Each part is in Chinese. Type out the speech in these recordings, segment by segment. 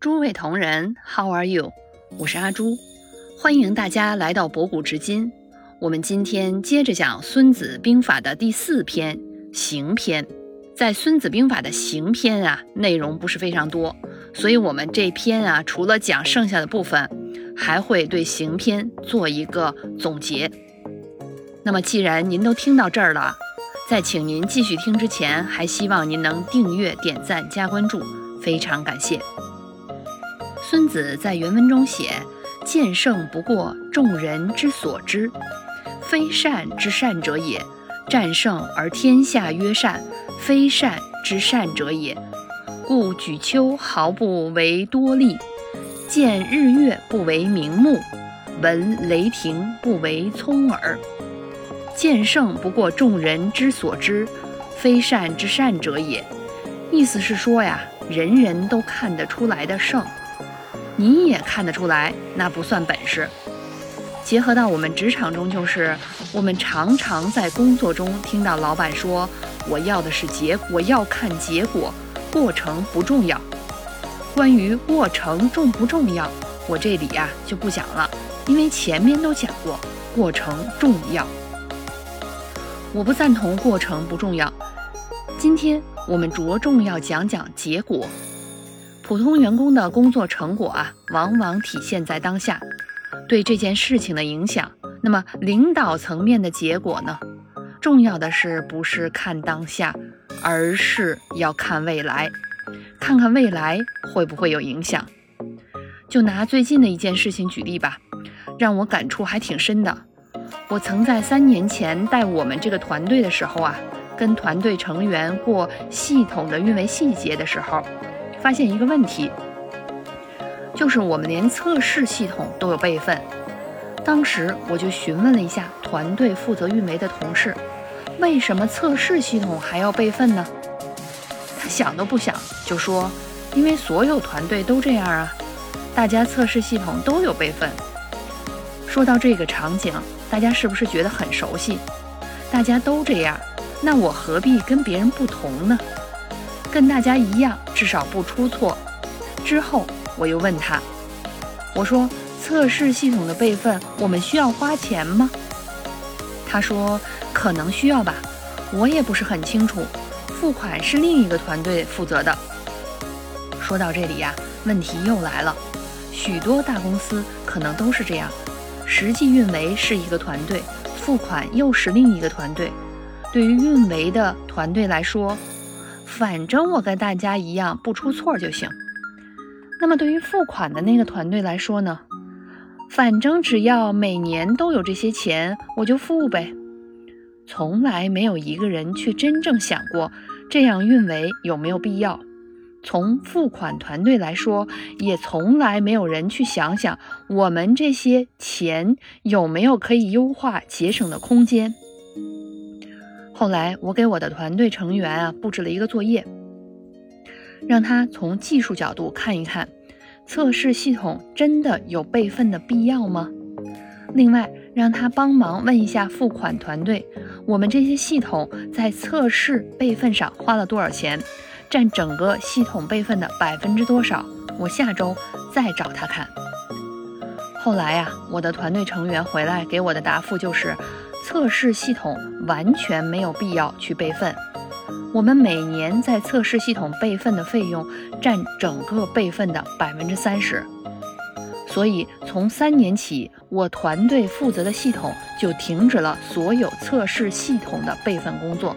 诸位同仁，How are you？我是阿朱，欢迎大家来到博古知今。我们今天接着讲《孙子兵法》的第四篇《行篇》。在《孙子兵法》的行篇啊，内容不是非常多，所以我们这篇啊，除了讲剩下的部分，还会对行篇做一个总结。那么，既然您都听到这儿了，在请您继续听之前，还希望您能订阅、点赞、加关注，非常感谢。孙子在原文中写：“见圣不过众人之所知，非善之善者也；战胜而天下曰善，非善之善者也。故举秋毫不为多利，见日月不为明目，闻雷霆不为聪耳。见圣不过众人之所知，非善之善者也。”意思是说呀，人人都看得出来的圣。你也看得出来，那不算本事。结合到我们职场中，就是我们常常在工作中听到老板说：“我要的是结，我要看结果，过程不重要。”关于过程重不重要，我这里呀就不讲了，因为前面都讲过，过程重要。我不赞同过程不重要。今天我们着重要讲讲结果。普通员工的工作成果啊，往往体现在当下，对这件事情的影响。那么领导层面的结果呢？重要的是不是看当下，而是要看未来，看看未来会不会有影响。就拿最近的一件事情举例吧，让我感触还挺深的。我曾在三年前带我们这个团队的时候啊，跟团队成员过系统的运维细节的时候。发现一个问题，就是我们连测试系统都有备份。当时我就询问了一下团队负责运维的同事，为什么测试系统还要备份呢？他想都不想就说，因为所有团队都这样啊，大家测试系统都有备份。说到这个场景，大家是不是觉得很熟悉？大家都这样，那我何必跟别人不同呢？跟大家一样，至少不出错。之后我又问他，我说：“测试系统的备份，我们需要花钱吗？”他说：“可能需要吧，我也不是很清楚。付款是另一个团队负责的。”说到这里呀，问题又来了。许多大公司可能都是这样，实际运维是一个团队，付款又是另一个团队。对于运维的团队来说，反正我跟大家一样不出错就行。那么对于付款的那个团队来说呢？反正只要每年都有这些钱，我就付呗。从来没有一个人去真正想过这样运维有没有必要。从付款团队来说，也从来没有人去想想我们这些钱有没有可以优化节省的空间。后来，我给我的团队成员啊布置了一个作业，让他从技术角度看一看，测试系统真的有备份的必要吗？另外，让他帮忙问一下付款团队，我们这些系统在测试备份上花了多少钱，占整个系统备份的百分之多少？我下周再找他看。后来呀，我的团队成员回来给我的答复就是。测试系统完全没有必要去备份，我们每年在测试系统备份的费用占整个备份的百分之三十，所以从三年起，我团队负责的系统就停止了所有测试系统的备份工作。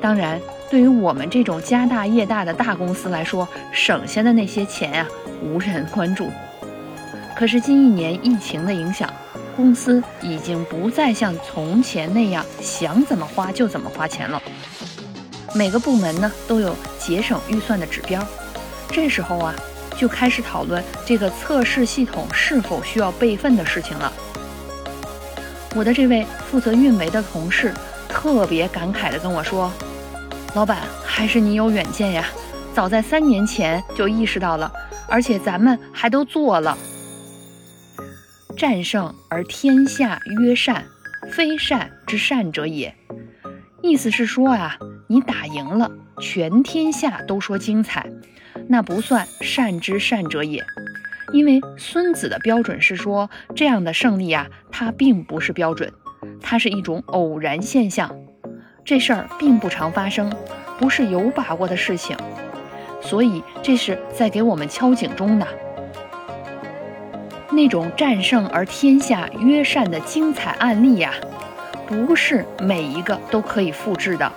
当然，对于我们这种家大业大的大公司来说，省下的那些钱啊，无人关注。可是近一年疫情的影响。公司已经不再像从前那样想怎么花就怎么花钱了。每个部门呢都有节省预算的指标，这时候啊就开始讨论这个测试系统是否需要备份的事情了。我的这位负责运维的同事特别感慨地跟我说：“老板，还是你有远见呀，早在三年前就意识到了，而且咱们还都做了。”战胜而天下曰善，非善之善者也。意思是说啊，你打赢了，全天下都说精彩，那不算善之善者也。因为孙子的标准是说，这样的胜利啊，它并不是标准，它是一种偶然现象，这事儿并不常发生，不是有把握的事情，所以这是在给我们敲警钟呢。那种战胜而天下曰善的精彩案例呀，不是每一个都可以复制的。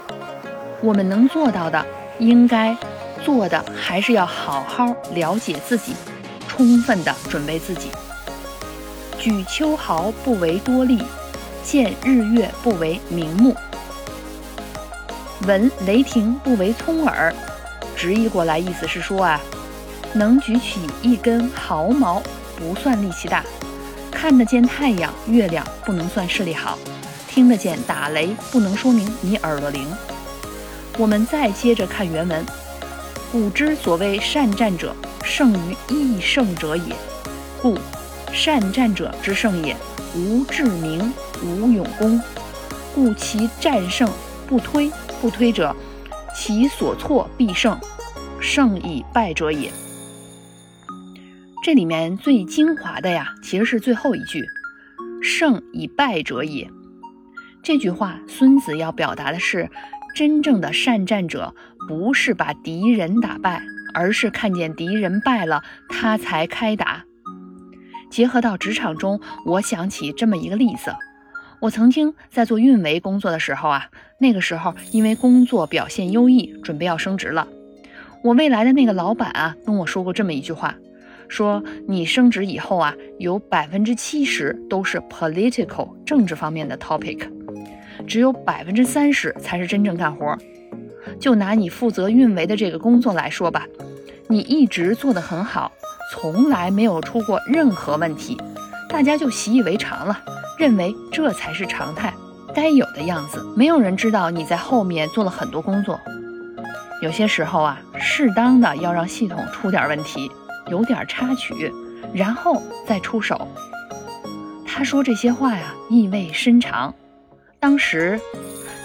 我们能做到的，应该做的，还是要好好了解自己。充分的准备自己。举秋毫不为多力，见日月不为明目，闻雷霆不为聪耳。直译过来意思是说啊，能举起一根毫毛不算力气大，看得见太阳、月亮不能算视力好，听得见打雷不能说明你耳朵灵。我们再接着看原文，古之所谓善战者。胜于易胜者也，故善战者之胜也，无智明，无勇功，故其战胜不推。不推者，其所错必胜，胜以败者也。这里面最精华的呀，其实是最后一句“胜以败者也”。这句话，孙子要表达的是，真正的善战者不是把敌人打败。而是看见敌人败了，他才开打。结合到职场中，我想起这么一个例子：我曾经在做运维工作的时候啊，那个时候因为工作表现优异，准备要升职了。我未来的那个老板啊，跟我说过这么一句话：说你升职以后啊，有百分之七十都是 political 政治方面的 topic，只有百分之三十才是真正干活。就拿你负责运维的这个工作来说吧，你一直做得很好，从来没有出过任何问题，大家就习以为常了，认为这才是常态，该有的样子。没有人知道你在后面做了很多工作。有些时候啊，适当的要让系统出点问题，有点插曲，然后再出手。他说这些话呀，意味深长。当时。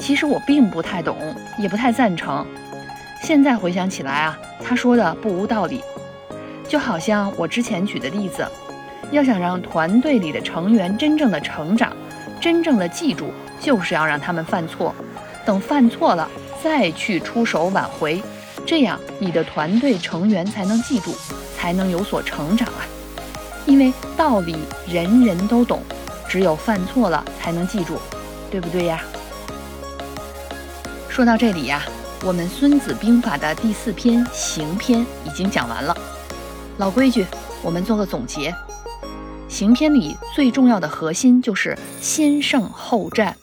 其实我并不太懂，也不太赞成。现在回想起来啊，他说的不无道理。就好像我之前举的例子，要想让团队里的成员真正的成长，真正的记住，就是要让他们犯错，等犯错了再去出手挽回，这样你的团队成员才能记住，才能有所成长啊。因为道理人人都懂，只有犯错了才能记住，对不对呀？说到这里呀，我们《孙子兵法》的第四篇行篇已经讲完了。老规矩，我们做个总结。行篇里最重要的核心就是先胜后战，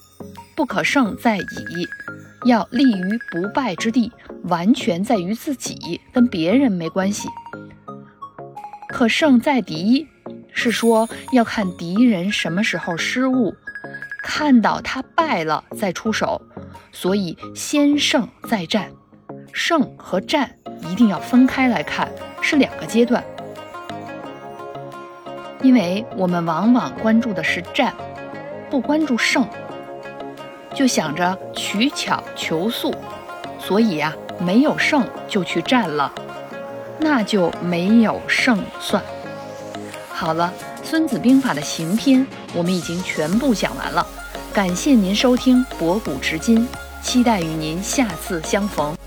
不可胜在己，要立于不败之地，完全在于自己，跟别人没关系。可胜在敌，是说要看敌人什么时候失误，看到他败了再出手。所以，先胜再战，胜和战一定要分开来看，是两个阶段。因为我们往往关注的是战，不关注胜，就想着取巧求速，所以呀，没有胜就去战了，那就没有胜算。好了，《孙子兵法》的行篇我们已经全部讲完了，感谢您收听博古知今。期待与您下次相逢。